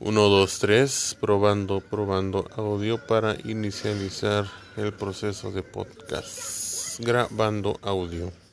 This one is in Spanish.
1, 2, 3, probando, probando audio para inicializar el proceso de podcast. Grabando audio.